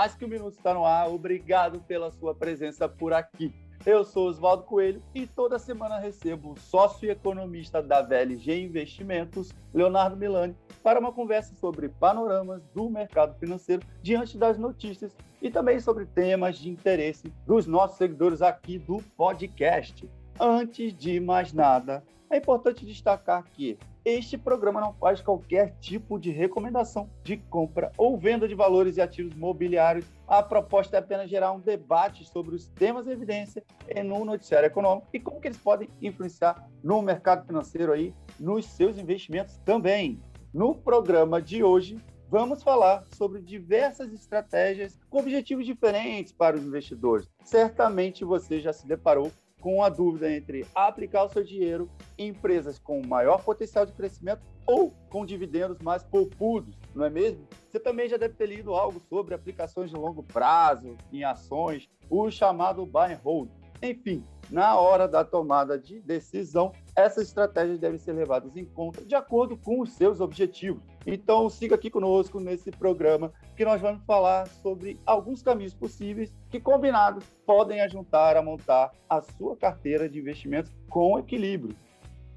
Mais que um minuto está no ar. Obrigado pela sua presença por aqui. Eu sou Oswaldo Coelho e toda semana recebo o sócio e economista da VLG Investimentos, Leonardo Milani, para uma conversa sobre panoramas do mercado financeiro diante das notícias e também sobre temas de interesse dos nossos seguidores aqui do podcast. Antes de mais nada, é importante destacar que este programa não faz qualquer tipo de recomendação de compra ou venda de valores e ativos mobiliários. A proposta é apenas gerar um debate sobre os temas em evidência no noticiário econômico e como que eles podem influenciar no mercado financeiro aí, nos seus investimentos também. No programa de hoje, vamos falar sobre diversas estratégias com objetivos diferentes para os investidores. Certamente você já se deparou com a dúvida entre aplicar o seu dinheiro em empresas com maior potencial de crescimento ou com dividendos mais poupudos, não é mesmo? Você também já deve ter lido algo sobre aplicações de longo prazo em ações, o chamado buy and hold. Enfim, na hora da tomada de decisão, essas estratégias devem ser levadas em conta de acordo com os seus objetivos. Então, siga aqui conosco nesse programa que nós vamos falar sobre alguns caminhos possíveis que, combinados, podem ajudar a montar a sua carteira de investimentos com equilíbrio.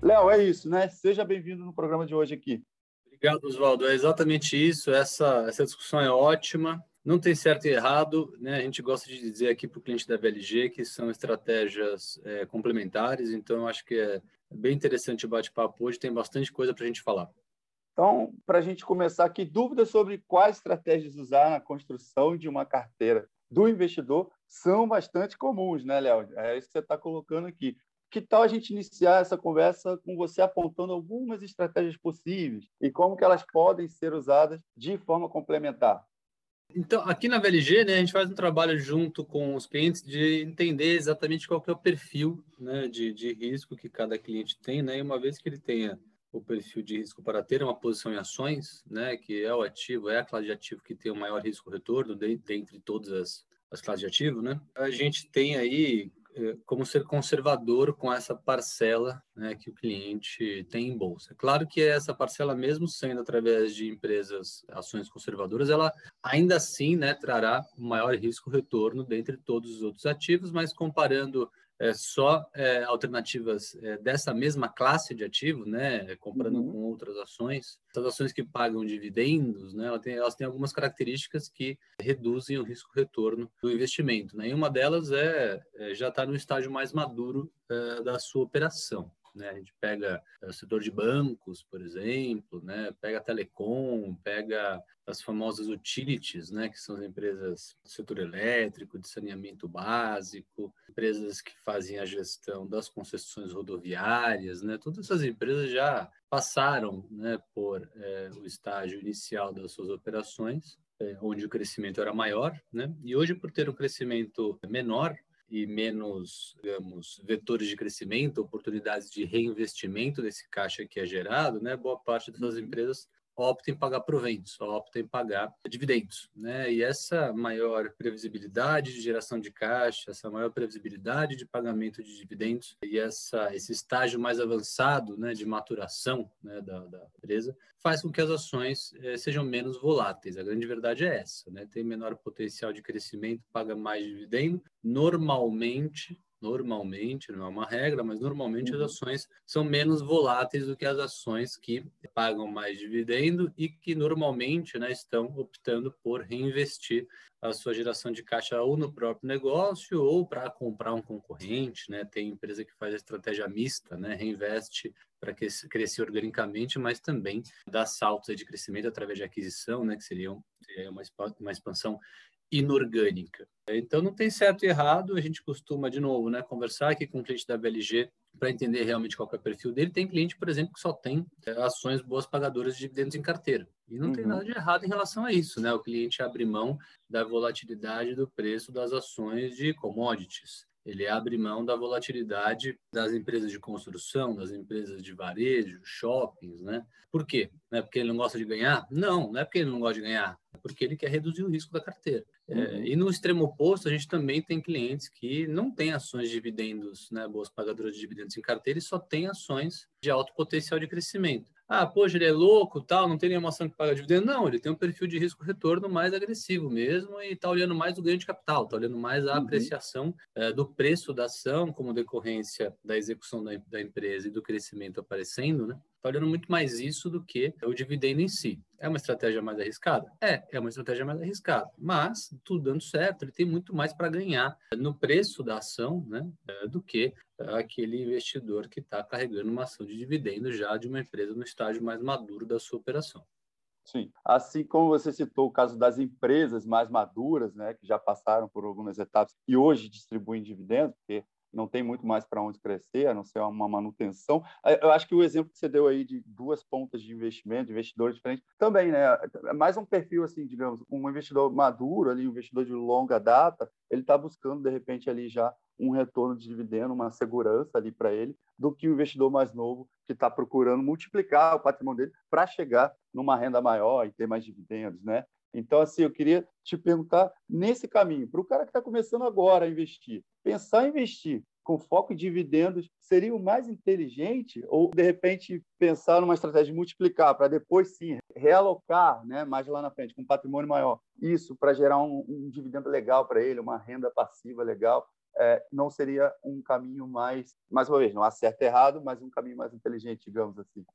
Léo, é isso, né? Seja bem-vindo no programa de hoje aqui. Obrigado, Oswaldo. É exatamente isso. Essa, essa discussão é ótima. Não tem certo e errado, né? A gente gosta de dizer aqui para o cliente da VLG que são estratégias é, complementares, então eu acho que é bem interessante o bate-papo hoje, tem bastante coisa para a gente falar. Então, para a gente começar aqui, dúvidas sobre quais estratégias usar na construção de uma carteira do investidor são bastante comuns, né, Léo? É isso que você está colocando aqui. Que tal a gente iniciar essa conversa com você apontando algumas estratégias possíveis e como que elas podem ser usadas de forma complementar? Então, aqui na VLG, né, a gente faz um trabalho junto com os clientes de entender exatamente qual que é o perfil né, de, de risco que cada cliente tem, né, e uma vez que ele tenha o perfil de risco para ter uma posição em ações, né, que é o ativo, é a classe de ativo que tem o maior risco-retorno dentre todas as, as classes de ativo, né, a gente tem aí como ser conservador com essa parcela né, que o cliente tem em bolsa. Claro que essa parcela, mesmo sendo através de empresas, ações conservadoras, ela ainda assim né, trará o maior risco-retorno dentre todos os outros ativos, mas comparando é, só é, alternativas é, dessa mesma classe de ativo, né, comprando uhum. com outras ações, essas ações que pagam dividendos, né, elas têm, elas têm algumas características que reduzem o risco-retorno do investimento. Né, e uma delas é, é já estar tá no estágio mais maduro é, da sua operação. Né? A gente pega é, o setor de bancos, por exemplo, né? pega a telecom, pega as famosas utilities, né? que são as empresas do setor elétrico, de saneamento básico, empresas que fazem a gestão das concessões rodoviárias, né? todas essas empresas já passaram né, por é, o estágio inicial das suas operações, é, onde o crescimento era maior, né? e hoje, por ter um crescimento menor, e menos, digamos, vetores de crescimento, oportunidades de reinvestimento desse caixa que é gerado, né? Boa parte dessas uhum. empresas opta em pagar proventos, opta em pagar dividendos, né? E essa maior previsibilidade de geração de caixa, essa maior previsibilidade de pagamento de dividendos e essa esse estágio mais avançado, né, de maturação, né, da, da empresa, faz com que as ações eh, sejam menos voláteis. A grande verdade é essa, né? Tem menor potencial de crescimento, paga mais dividendo, normalmente normalmente, não é uma regra, mas normalmente uhum. as ações são menos voláteis do que as ações que pagam mais dividendo e que normalmente né, estão optando por reinvestir a sua geração de caixa ou no próprio negócio ou para comprar um concorrente, né? Tem empresa que faz a estratégia mista, né? Reinveste para crescer organicamente, mas também dá saltos de crescimento através de aquisição, né? Que seria uma, uma expansão inorgânica. Então não tem certo e errado, a gente costuma de novo, né, conversar aqui com o cliente da BLG para entender realmente qual é o perfil dele. Tem cliente, por exemplo, que só tem é, ações boas pagadoras de dividendos em carteira. E não uhum. tem nada de errado em relação a isso, né? O cliente abre mão da volatilidade do preço das ações de commodities. Ele abre mão da volatilidade das empresas de construção, das empresas de varejo, shoppings, né? Por quê? Não é porque ele não gosta de ganhar? Não, não é porque ele não gosta de ganhar, é porque ele quer reduzir o risco da carteira. É, uhum. e no extremo oposto, a gente também tem clientes que não têm ações de dividendos, né, boas pagadoras de dividendos em carteira e só tem ações de alto potencial de crescimento. Ah, poxa, ele é louco, tal, não tem nenhuma ação que paga dividendo. Não, ele tem um perfil de risco-retorno mais agressivo mesmo e está olhando mais o ganho de capital, está olhando mais a uhum. apreciação é, do preço da ação como decorrência da execução da, da empresa e do crescimento aparecendo, né? Está olhando muito mais isso do que o dividendo em si. É uma estratégia mais arriscada? É, é uma estratégia mais arriscada. Mas, tudo dando certo, ele tem muito mais para ganhar no preço da ação né, é, do que é, aquele investidor que está carregando uma ação de dividendo já de uma empresa no estágio mais maduro da sua operação. Sim. Assim como você citou o caso das empresas mais maduras, né, que já passaram por algumas etapas e hoje distribuem dividendos, porque não tem muito mais para onde crescer, a não ser uma manutenção. Eu acho que o exemplo que você deu aí de duas pontas de investimento, de investidores diferentes, também, né? É mais um perfil, assim, digamos, um investidor maduro, ali, um investidor de longa data, ele está buscando, de repente, ali já um retorno de dividendo, uma segurança ali para ele, do que o investidor mais novo que está procurando multiplicar o patrimônio dele para chegar numa renda maior e ter mais dividendos, né? Então, assim, eu queria te perguntar nesse caminho, para o cara que está começando agora a investir, pensar em investir com foco em dividendos seria o mais inteligente? Ou, de repente, pensar numa estratégia de multiplicar para depois, sim, realocar né, mais lá na frente, com um patrimônio maior, isso para gerar um, um, dividendo legal para ele, uma renda passiva legal, é, não seria um caminho mais, mais uma vez, não há certo e errado, mas um caminho mais inteligente, digamos assim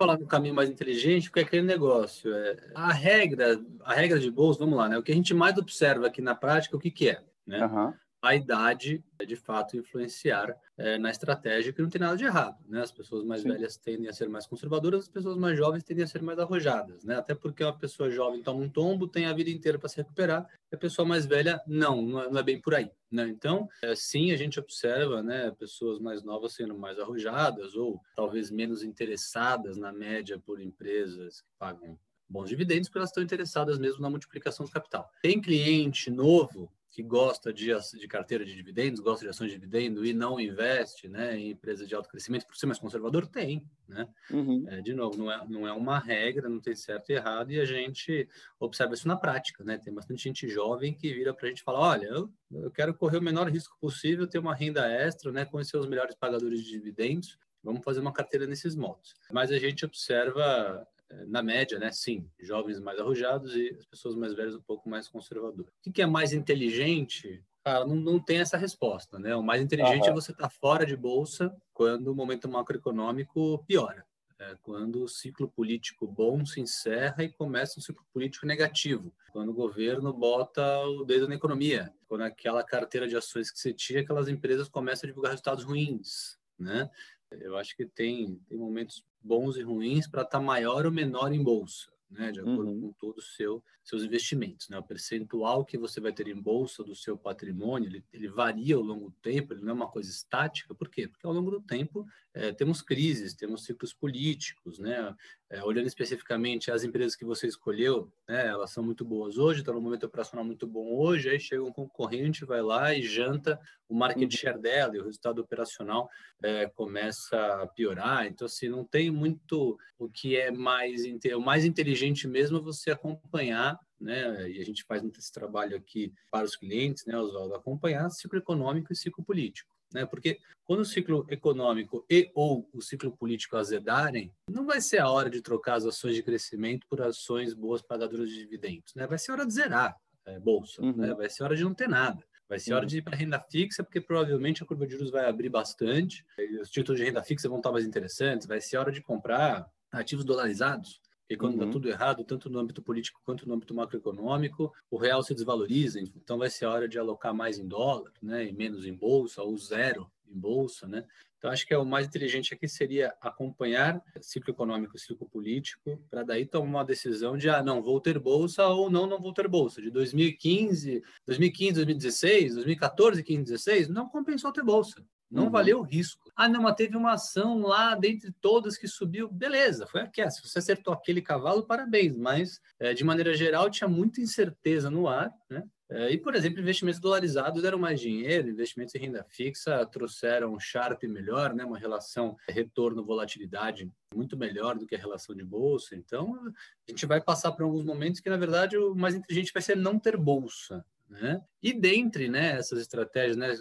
falar um caminho mais inteligente, porque é aquele negócio. É, a regra, a regra de bolsa, vamos lá, né? O que a gente mais observa aqui na prática, o que, que é? Né? Uhum a idade de fato influenciar é, na estratégia, que não tem nada de errado. Né? As pessoas mais Sim. velhas tendem a ser mais conservadoras, as pessoas mais jovens tendem a ser mais arrojadas. Né? Até porque uma pessoa jovem toma um tombo, tem a vida inteira para se recuperar, e a pessoa mais velha, não, não é, é bem por aí. Né? Então, é, sim, a gente observa né, pessoas mais novas sendo mais arrojadas ou talvez menos interessadas na média por empresas que pagam bons dividendos, porque elas estão interessadas mesmo na multiplicação do capital. Tem cliente novo que gosta de, de carteira de dividendos, gosta de ações de dividendo e não investe né, em empresas de alto crescimento, por ser mais conservador, tem. Né? Uhum. É, de novo, não é, não é uma regra, não tem certo e errado, e a gente observa isso na prática. Né? Tem bastante gente jovem que vira para a gente e fala: olha, eu, eu quero correr o menor risco possível, ter uma renda extra, né, conhecer os melhores pagadores de dividendos, vamos fazer uma carteira nesses modos. Mas a gente observa na média, né? Sim, jovens mais arrojados e as pessoas mais velhas um pouco mais conservadoras. O que é mais inteligente? Cara, não, não tem essa resposta, né? O mais inteligente uhum. é você estar tá fora de bolsa quando o momento macroeconômico piora. É quando o ciclo político bom se encerra e começa um ciclo político negativo. Quando o governo bota o dedo na economia. Quando aquela carteira de ações que você tinha, aquelas empresas começam a divulgar resultados ruins, né? Eu acho que tem, tem momentos bons e ruins para estar tá maior ou menor em bolsa, né? De acordo uhum. com todos os seu, seus investimentos, né? O percentual que você vai ter em bolsa do seu patrimônio, ele, ele, varia ao longo do tempo, ele não é uma coisa estática. Por quê? Porque ao longo do tempo é, temos crises, temos ciclos políticos, né? É, olhando especificamente as empresas que você escolheu, né? Elas são muito boas hoje, estão no momento operacional muito bom hoje, aí chega um concorrente, vai lá e janta o market uhum. share dela e o resultado operacional é, começa a piorar. Então, assim, não tem muito o que é mais... O mais inteligente mesmo é você acompanhar né? E a gente faz muito esse trabalho aqui para os clientes, né, Oswaldo, acompanhar ciclo econômico e ciclo político. Né? Porque quando o ciclo econômico e ou o ciclo político azedarem, não vai ser a hora de trocar as ações de crescimento por ações boas pagadoras de dividendos. Né? Vai ser hora de zerar a é, bolsa, uhum. né? vai ser hora de não ter nada. Vai ser hora uhum. de ir para renda fixa, porque provavelmente a curva de juros vai abrir bastante, os títulos de renda fixa vão estar mais interessantes, vai ser hora de comprar ativos dolarizados, e quando está uhum. tudo errado, tanto no âmbito político quanto no âmbito macroeconômico, o real se desvaloriza, então vai ser a hora de alocar mais em dólar, né, e menos em bolsa, ou zero em bolsa, né? Então, acho que é o mais inteligente aqui seria acompanhar ciclo econômico ciclo político, para daí tomar uma decisão de, ah, não, vou ter bolsa ou não, não vou ter bolsa. De 2015, 2015, 2016, 2014, 15, 16, não compensou ter bolsa. Não uhum. valeu o risco. Ah, não, mas teve uma ação lá dentre todas que subiu. Beleza, foi aquela. Se você acertou aquele cavalo, parabéns. Mas, é, de maneira geral, tinha muita incerteza no ar, né? É, e, por exemplo, investimentos dolarizados deram mais dinheiro, investimentos em renda fixa trouxeram um Sharp melhor, né? uma relação retorno-volatilidade muito melhor do que a relação de bolsa. Então, a gente vai passar por alguns momentos que, na verdade, o mais inteligente vai ser não ter bolsa. Né? E dentre né, essas estratégias, né,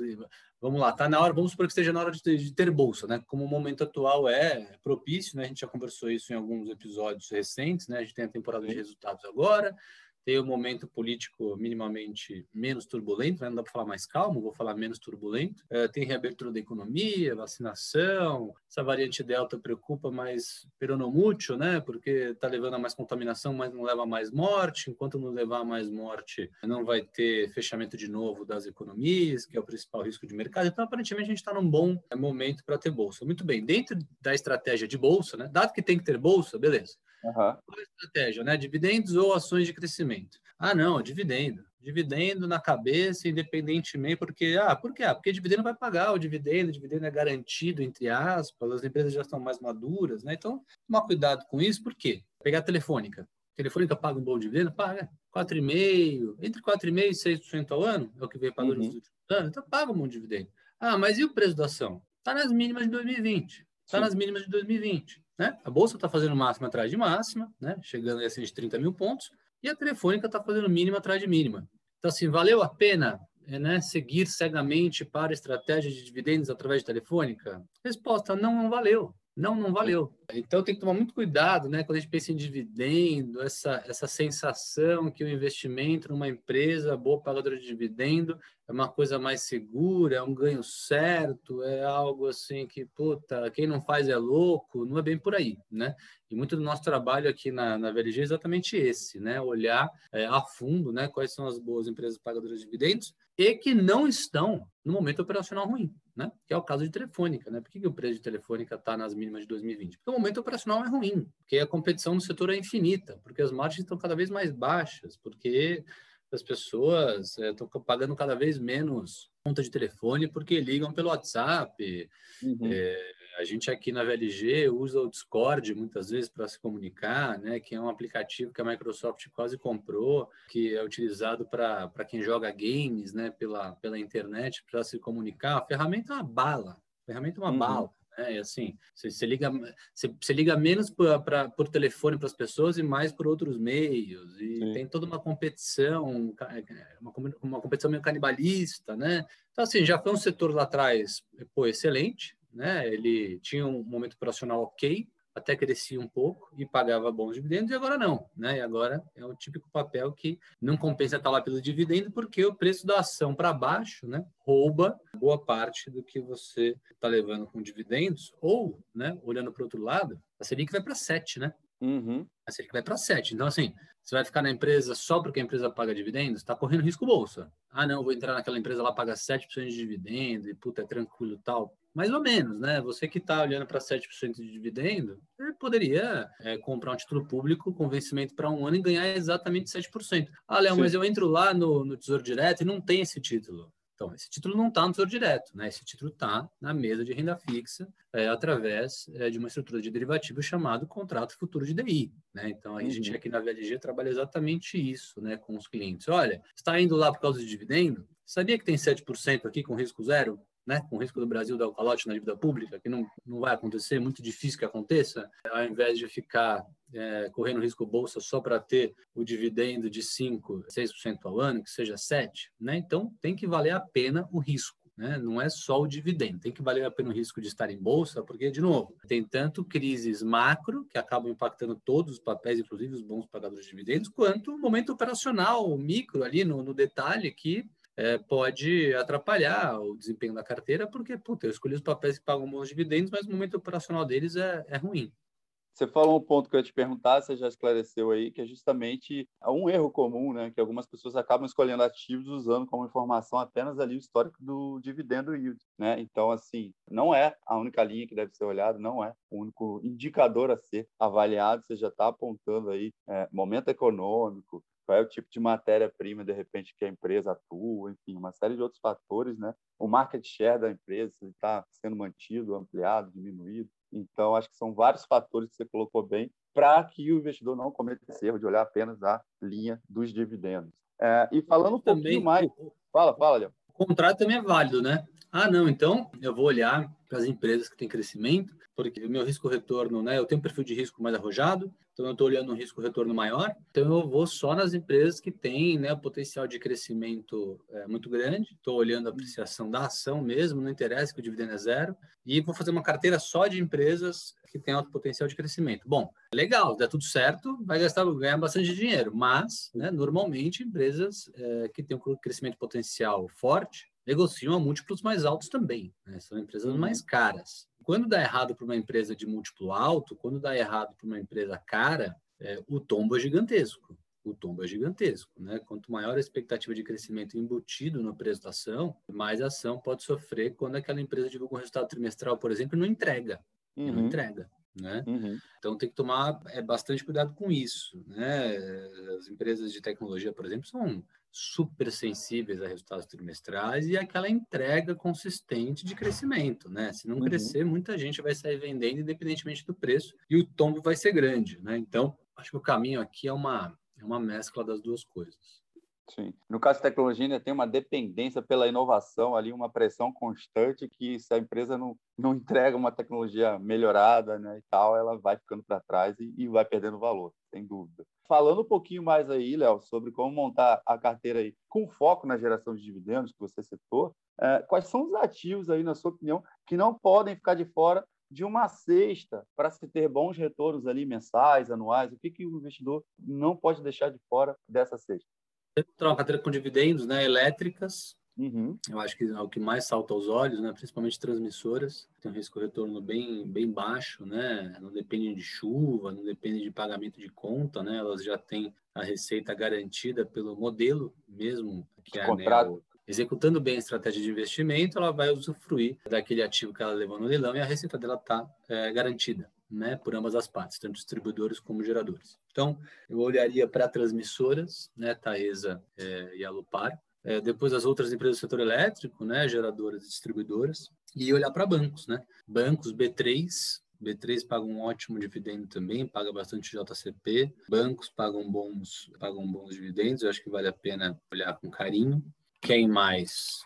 vamos lá, tá na hora, vamos supor que esteja na hora de ter, de ter, bolsa, né? Como o momento atual é propício, né? A gente já conversou isso em alguns episódios recentes, né? A gente tem a temporada de resultados agora, ter um momento político minimamente menos turbulento, né? não dá para falar mais calmo, vou falar menos turbulento. É, tem reabertura da economia, vacinação, essa variante Delta preocupa, mas peronomútil, né? Porque está levando a mais contaminação, mas não leva a mais morte. Enquanto não levar a mais morte, não vai ter fechamento de novo das economias, que é o principal risco de mercado. Então, aparentemente, a gente está num bom momento para ter bolsa. Muito bem, dentro da estratégia de bolsa, né? Dado que tem que ter bolsa, beleza. Uhum. Qual a estratégia, né? Dividendos ou ações de crescimento? Ah, não, dividendo. Dividendo na cabeça, independentemente, porque, ah, por quê? Ah, porque dividendo vai pagar o dividendo, o dividendo é garantido, entre aspas, as empresas já estão mais maduras, né? Então, tomar cuidado com isso, por quê? Pegar a telefônica. A telefônica paga um bom dividendo? Paga. 4,5%, entre 4,5% e 6% ao ano, é o que veio pagando uhum. nos últimos anos, então paga um bom dividendo. Ah, mas e o preço da ação? Está nas mínimas de 2020. Está nas mínimas de 2020. Né? A bolsa está fazendo máxima atrás de máxima, né? chegando a acima de 30 mil pontos, e a telefônica está fazendo mínima atrás de mínima. Então, assim, valeu a pena né, seguir cegamente para estratégia de dividendos através de telefônica? Resposta: não, não valeu. Não, não valeu. Então tem que tomar muito cuidado, né? Quando a gente pensa em dividendo, essa, essa sensação que o investimento numa empresa boa pagadora de dividendo é uma coisa mais segura, é um ganho certo, é algo assim que, puta, quem não faz é louco, não é bem por aí, né? E muito do nosso trabalho aqui na, na VLG é exatamente esse, né? Olhar é, a fundo, né? Quais são as boas empresas pagadoras de dividendos e que não estão no momento operacional ruim, né? Que é o caso de Telefônica, né? Por que, que o preço de Telefônica está nas mínimas de 2020? Porque o momento operacional é ruim, porque a competição no setor é infinita, porque as margens estão cada vez mais baixas, porque as pessoas estão é, pagando cada vez menos conta de telefone porque ligam pelo WhatsApp. Uhum. É, a gente aqui na VLG usa o Discord muitas vezes para se comunicar, né? Que é um aplicativo que a Microsoft quase comprou, que é utilizado para quem joga games, né? Pela, pela internet para se comunicar. A ferramenta é uma bala. A ferramenta é uma uhum. bala. E assim, você, você liga, você, você, liga menos por, pra, por telefone para as pessoas e mais por outros meios. E Sim. tem toda uma competição, uma, uma competição meio canibalista, né? Então, assim, já foi um setor lá atrás, pô, excelente, né? Ele tinha um momento operacional ok, até crescia um pouco e pagava bons dividendos, e agora não, né? E agora é o típico papel que não compensa estar lá pelo dividendo, porque o preço da ação para baixo, né? Rouba boa parte do que você está levando com dividendos, ou, né? Olhando para o outro lado, a Selic vai para 7, né? Uhum. Selic vai para 7. Então, assim, você vai ficar na empresa só porque a empresa paga dividendos? Está correndo risco bolsa. Ah, não, vou entrar naquela empresa lá, paga 7% de dividendo e, puta, é tranquilo tal mais ou menos, né? Você que está olhando para 7% de dividendo, poderia é, comprar um título público com vencimento para um ano e ganhar exatamente 7%. Ah, Léo, mas eu entro lá no, no Tesouro Direto e não tem esse título. Então, esse título não está no Tesouro Direto, né? Esse título está na mesa de renda fixa é, através é, de uma estrutura de derivativo chamado contrato futuro de DI, né? Então, a uhum. gente aqui na VLG trabalha exatamente isso, né, com os clientes. Olha, está indo lá por causa de dividendo? Sabia que tem 7% aqui com risco zero? Né, com o risco do Brasil dar o calote na dívida pública, que não, não vai acontecer, é muito difícil que aconteça, ao invés de ficar é, correndo risco bolsa só para ter o dividendo de 5%, 6% ao ano, que seja 7%, né? então tem que valer a pena o risco. Né? Não é só o dividendo, tem que valer a pena o risco de estar em bolsa, porque, de novo, tem tanto crises macro, que acabam impactando todos os papéis, inclusive os bons pagadores de dividendos, quanto o momento operacional, micro ali no, no detalhe, que é, pode atrapalhar o desempenho da carteira, porque, puta, eu escolhi os papéis que pagam bons dividendos, mas o momento operacional deles é, é ruim. Você falou um ponto que eu ia te perguntar, você já esclareceu aí, que é justamente um erro comum, né? Que algumas pessoas acabam escolhendo ativos usando como informação apenas ali o histórico do dividendo yield, né? Então, assim, não é a única linha que deve ser olhada, não é o único indicador a ser avaliado. Você já está apontando aí é, momento econômico, qual é o tipo de matéria-prima, de repente, que a empresa atua, enfim, uma série de outros fatores, né? O market share da empresa está sendo mantido, ampliado, diminuído. Então, acho que são vários fatores que você colocou bem para que o investidor não cometa esse erro de olhar apenas a linha dos dividendos. É, e falando um também, pouquinho mais. Fala, fala, Léo. O contrato também é válido, né? Ah, não, então eu vou olhar para as empresas que têm crescimento, porque o meu risco-retorno, né? Eu tenho um perfil de risco mais arrojado, então eu estou olhando um risco-retorno maior, então eu vou só nas empresas que têm né, potencial de crescimento é, muito grande, estou olhando a apreciação da ação mesmo, não interessa que o dividendo é zero, e vou fazer uma carteira só de empresas que têm alto potencial de crescimento. Bom, legal, dá tudo certo, vai gastar, ganhar bastante dinheiro, mas né, normalmente empresas é, que têm um crescimento potencial forte negociam a múltiplos mais altos também, né? são empresas uhum. mais caras. Quando dá errado para uma empresa de múltiplo alto, quando dá errado para uma empresa cara, é, o tombo é gigantesco. O tombo é gigantesco, né? Quanto maior a expectativa de crescimento embutido no preço da ação, mais a ação pode sofrer quando aquela empresa divulga um resultado trimestral, por exemplo, e não entrega. Uhum. Não entrega. Né? Uhum. Então tem que tomar é, bastante cuidado com isso. Né? As empresas de tecnologia, por exemplo, são super sensíveis a resultados trimestrais e aquela entrega consistente de crescimento, né? Se não uhum. crescer, muita gente vai sair vendendo independentemente do preço e o tombo vai ser grande, né? Então, acho que o caminho aqui é uma, é uma mescla das duas coisas. Sim. No caso de tecnologia, tem uma dependência pela inovação ali, uma pressão constante que se a empresa não, não entrega uma tecnologia melhorada né, e tal, ela vai ficando para trás e, e, vai perdendo valor, sem dúvida. Falando um pouquinho mais aí, Léo, sobre como montar a carteira aí com foco na geração de dividendos que você citou, é, quais são os ativos aí, na sua opinião, que não podem ficar de fora de uma cesta para se ter bons retornos ali mensais, anuais? O que, que o investidor não pode deixar de fora dessa cesta? Uma carteira com dividendos, né, elétricas. Uhum. Eu acho que é o que mais salta aos olhos, né, principalmente transmissoras. Tem um risco retorno bem, bem baixo, né, não depende de chuva, não depende de pagamento de conta, né, elas já têm a receita garantida pelo modelo mesmo, que é contrato. Né, executando bem a estratégia de investimento, ela vai usufruir daquele ativo que ela levou no leilão e a receita dela está é, garantida né, por ambas as partes, tanto distribuidores como geradores. Então, eu olharia para transmissoras, né, Taesa é, e Alupar, é, depois as outras empresas do setor elétrico, né, geradoras e distribuidoras, e olhar para bancos, né? Bancos B3, B3 paga um ótimo dividendo também, paga bastante JCP. Bancos pagam bons, pagam bons dividendos, eu acho que vale a pena olhar com carinho. Quem mais?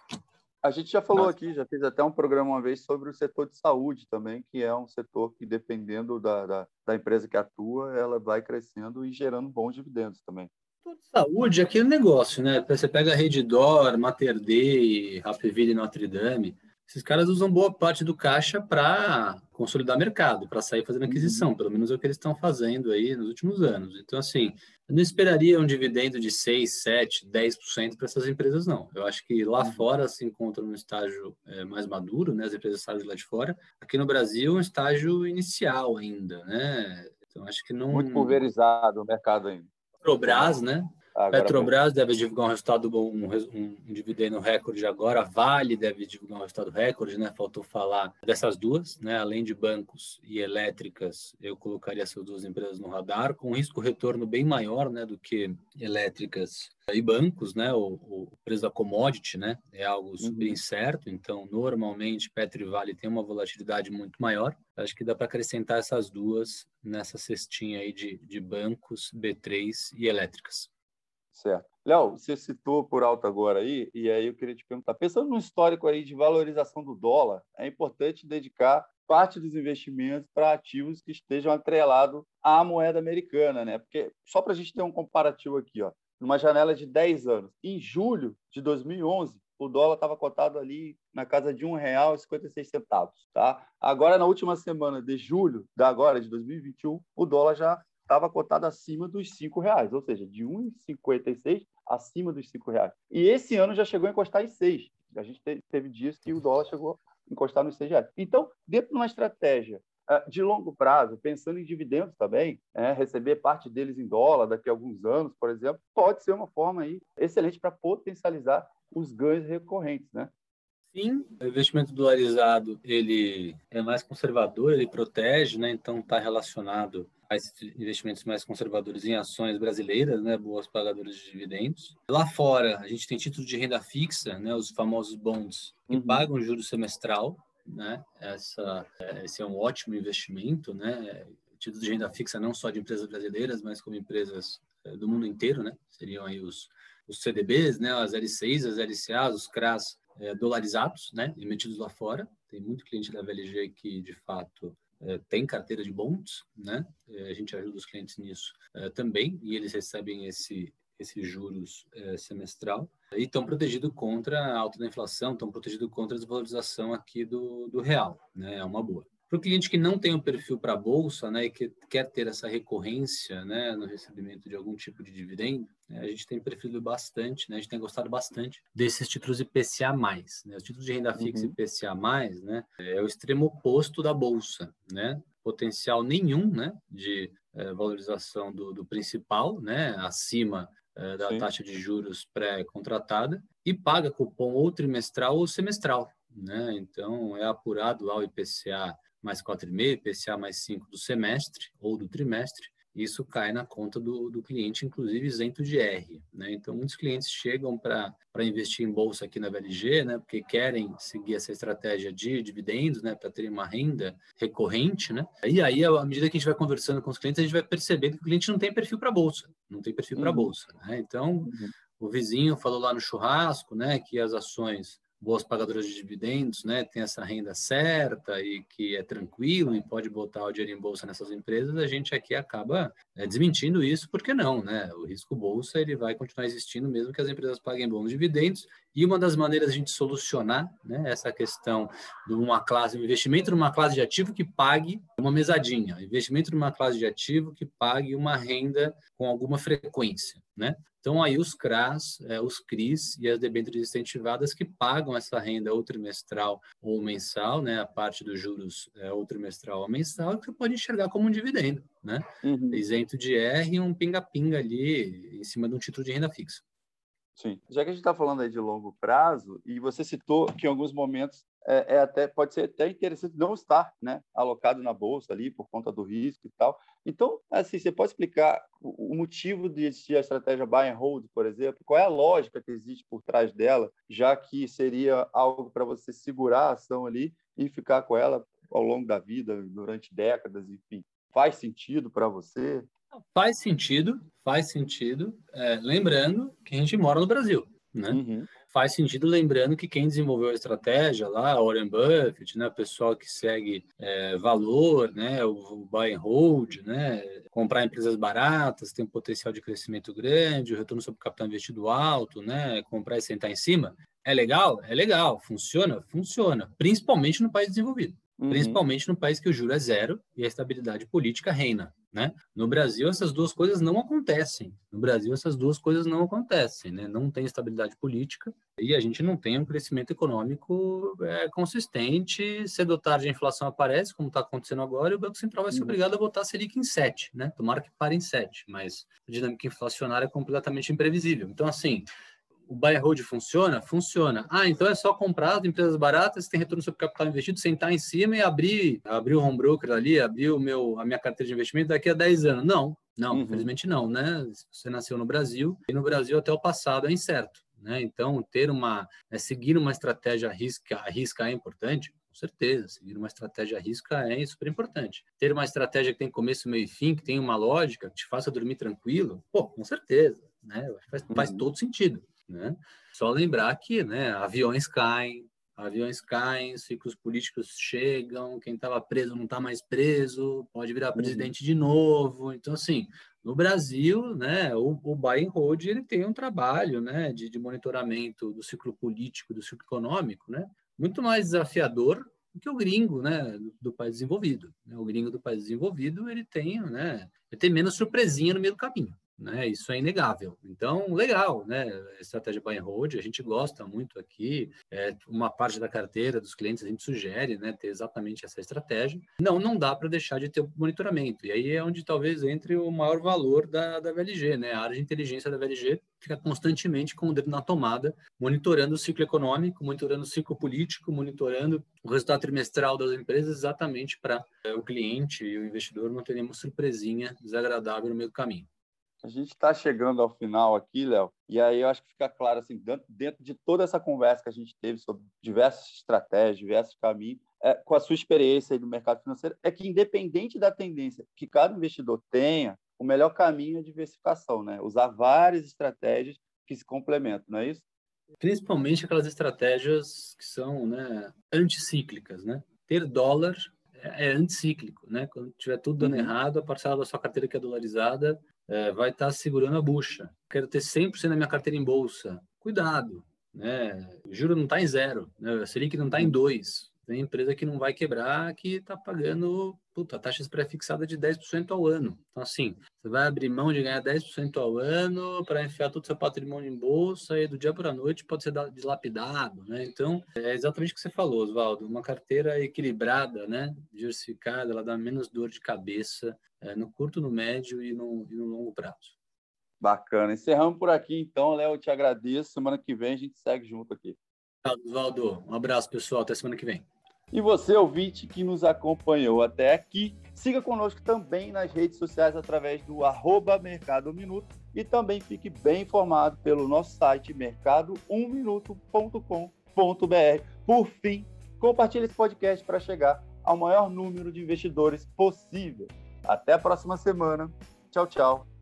A gente já falou Nossa. aqui, já fez até um programa uma vez sobre o setor de saúde também, que é um setor que, dependendo da, da, da empresa que atua, ela vai crescendo e gerando bons dividendos também. Setor de saúde é aquele negócio, né? Você pega a Redditor, Mater Dei, Rapville e Notre Dame, esses caras usam boa parte do caixa para consolidar mercado, para sair fazendo aquisição, uhum. pelo menos é o que eles estão fazendo aí nos últimos anos. Então, assim, eu não esperaria um dividendo de 6, 7, 10% para essas empresas, não. Eu ancia que lá uhum. fora se encontra um estágio é, mais maduro, né? As empresas saem de lá de fora. Aqui no Brasil, um estágio inicial ainda, né? Então, acho que não... Muito pulverizado o mercado ainda. Petrobras, né? Agora Petrobras deve divulgar um resultado bom, um, um, dividendo recorde agora. Vale deve divulgar um resultado recorde, né? Faltou falar dessas duas, né? Além de bancos e elétricas, eu colocaria essas duas empresas no radar, com um risco retorno bem maior, né? Do que elétricas e bancos, né? O, o preço da commodity, né? É algo super uhum. incerto. Então, normalmente, Petro e Vale tem uma volatilidade muito maior. Acho que dá para acrescentar essas duas nessa cestinha aí de, de bancos, B3 e elétricas. Certo. Léo, você citou por alto agora aí, e aí eu queria te perguntar, pensando no histórico aí de valorização do dólar, é importante dedicar parte dos investimentos para ativos que estejam atrelados à moeda americana, né? Porque só para a gente ter um comparativo aqui, ó, numa janela de 10 anos, em julho de 2011, o dólar estava cotado ali na casa de R$ 1,56, tá? Agora, na última semana de julho da agora, de 2021, o dólar já estava cotado acima dos cinco reais, ou seja, de 1,56 acima dos cinco reais. E esse ano já chegou a encostar em seis. A gente teve dias que o dólar chegou a encostar nos seis reais. Então, dentro de uma estratégia ah, de longo prazo, pensando em dividendos também, é, receber parte deles em dólar daqui a alguns anos, por exemplo, pode ser uma forma aí excelente para potencializar os ganhos recorrentes, né? Sim, o investimento dolarizado ele é mais conservador, ele protege, né? Então está relacionado investimentos mais conservadores em ações brasileiras, né? Boas pagadoras de dividendos. Lá fora a gente tem títulos de renda fixa, né? Os famosos bonds que uhum. pagam juros semestral, né? Essa, esse é um ótimo investimento, né? Títulos de renda fixa não só de empresas brasileiras, mas como empresas eh, do mundo inteiro, né? Seriam aí os os CDBs, né, as LCIs, as LCAs, os CRAs é, dolarizados, né, emitidos lá fora. Tem muito cliente da VLG que, de fato, é, tem carteira de bons, né? É, a gente ajuda os clientes nisso é, também e eles recebem esse esses juros é, semestral e estão protegidos contra a alta da inflação, estão protegidos contra a desvalorização aqui do, do real, né? É uma boa. Para o cliente que não tem um perfil para a bolsa, né, e que quer ter essa recorrência, né, no recebimento de algum tipo de dividendo, né, a gente tem preferido bastante, né, a gente tem gostado bastante desses títulos IPCA+. Né, os títulos de renda fixa uhum. IPCA+, né, é o extremo oposto da bolsa, né, potencial nenhum, né, de é, valorização do, do, principal, né, acima é, da Sim. taxa de juros pré-contratada e paga cupom ou trimestral ou semestral, né? Então é apurado lá o IPCA mais 4,5, IPCA mais 5 do semestre ou do trimestre, isso cai na conta do, do cliente, inclusive isento de R. Né? Então, muitos clientes chegam para investir em bolsa aqui na VLG, né? porque querem seguir essa estratégia de dividendos, né? para terem uma renda recorrente. Né? E aí, à medida que a gente vai conversando com os clientes, a gente vai percebendo que o cliente não tem perfil para bolsa, não tem perfil uhum. para bolsa. Né? Então, uhum. o vizinho falou lá no churrasco né? que as ações boas pagadoras de dividendos, né, tem essa renda certa e que é tranquilo e pode botar o dinheiro em bolsa nessas empresas, a gente aqui acaba é, desmentindo isso, porque não, né? O risco bolsa ele vai continuar existindo mesmo que as empresas paguem bons dividendos. E uma das maneiras de a gente solucionar né, essa questão de uma classe, um investimento numa classe de ativo que pague uma mesadinha, investimento numa classe de ativo que pague uma renda com alguma frequência, né? Então, aí os CRAs, é, os CRIs e as debêntures incentivadas que pagam essa renda ou trimestral ou mensal, né, a parte dos juros é, ou trimestral ou mensal, que você pode enxergar como um dividendo, né? Uhum. Isento de R e um pinga-pinga ali em cima de um título de renda fixa. Sim. Já que a gente está falando aí de longo prazo, e você citou que em alguns momentos é, é, até pode ser até interessante não estar né, alocado na bolsa ali por conta do risco e tal. Então, assim, você pode explicar o, motivo de existir a estratégia buy and hold, por exemplo? Qual é a lógica que existe por trás dela, já que seria algo para você segurar a ação ali e ficar com ela ao longo da vida, durante décadas, enfim. Faz sentido para você? Faz sentido, faz sentido. É, lembrando que a gente mora no Brasil, né? Uhum faz sentido lembrando que quem desenvolveu a estratégia lá, Warren Buffett, né, o pessoal que segue é, valor, né, o, buy and hold, né, comprar empresas baratas, tem um potencial de crescimento grande, o retorno sobre o capital investido alto, né, comprar e sentar em cima, é legal? É legal. Funciona? Funciona. Principalmente no país desenvolvido. Uhum. Principalmente no país que o juro é zero e a estabilidade política reina. Né? No Brasil, essas duas coisas não acontecem. No Brasil, essas duas coisas não acontecem. Né? Não tem estabilidade política e a gente não tem um crescimento econômico é, consistente. Cedo ou tarde a inflação aparece, como está acontecendo agora, e o Banco Central vai ser uhum. obrigado a botar a Selic em 7. Né? Tomara que pare em 7, mas a dinâmica inflacionária é completamente imprevisível. Então, assim, o buy and hold funciona? Funciona. Ah, então é só comprar as empresas baratas, tem retorno sobre capital investido, sentar em cima e abrir, abrir o home broker ali, abrir o meu, a minha carteira de investimento daqui a 10 anos. Não, não, uhum. infelizmente não, né? Você nasceu no Brasil e no Brasil até o passado é incerto, né? Então, ter uma, é, seguir uma estratégia a risca, risca é importante, com certeza, seguir uma estratégia a risca é super importante. Ter uma estratégia que tem começo, meio e fim, que tem uma lógica, que te faça dormir tranquilo, pô, com certeza, né? Faz, faz uhum. todo sentido. Né? Só lembrar que né, aviões caem, aviões caem, ciclos políticos chegam, quem estava preso não está mais preso, pode virar uhum. presidente uhum. de novo. Então, assim, no Brasil, né, o, o buy and hold ele tem um trabalho né, de, de monitoramento do ciclo político, do ciclo econômico, né, muito mais desafiador do que o gringo né, do, do país desenvolvido. Né? O gringo do país desenvolvido ele tem, né, ele tem menos surpresinha no meio do caminho né? Isso é inegável. Então, legal, né? Estratégia buy and hold, a gente gosta muito aqui. É, uma parte da carteira dos clientes a gente sugere, né? Ter exatamente essa estratégia. Não, não dá para deixar de ter o monitoramento. E aí é onde talvez entre o maior valor da, da VLG, né? A área de inteligência da VLG fica constantemente com o dedo na tomada, monitorando o ciclo econômico, monitorando o ciclo político, monitorando o resultado trimestral das empresas, exatamente para é, o cliente e o investidor não ter nenhuma surpresinha desagradável no meio do caminho. A gente está chegando ao final aqui, Léo, e aí eu acho que fica claro, assim, dentro de toda essa conversa que a gente teve sobre diversas estratégias, diversos caminhos, é, com a sua experiência no mercado financeiro, é que independente da tendência que cada investidor tenha, o melhor caminho é diversificação, né? Usar várias estratégias que se complementam, não é isso? Principalmente aquelas estratégias que são né, anticíclicas, né? Ter dólar é, é anticíclico, né? Quando tiver tudo dando uhum. errado, a parcela da sua carteira que é dolarizada é, vai estar tá segurando a bucha. Quero ter 100% da minha carteira em bolsa. Cuidado, né? O juro não está em zero, né? a Selic não está em dois. Tem empresa que não vai quebrar que está pagando puta, taxas pré-fixadas de 10% ao ano. Então, assim, você vai abrir mão de ganhar 10% ao ano para enfiar todo o seu patrimônio em bolsa e do dia para a noite pode ser dilapidado, né? Então, é exatamente o que você falou, Oswaldo. Uma carteira equilibrada, né? Diversificada, ela dá menos dor de cabeça é, no curto, no médio e no, e no longo prazo. Bacana. Encerramos por aqui, então, Léo. Te agradeço. Semana que vem a gente segue junto aqui. Oswaldo, um abraço, pessoal. Até semana que vem. E você, ouvinte, que nos acompanhou até aqui, siga conosco também nas redes sociais através do arroba Mercado Minuto e também fique bem informado pelo nosso site mercado1minuto.com.br. Por fim, compartilhe esse podcast para chegar ao maior número de investidores possível. Até a próxima semana. Tchau, tchau.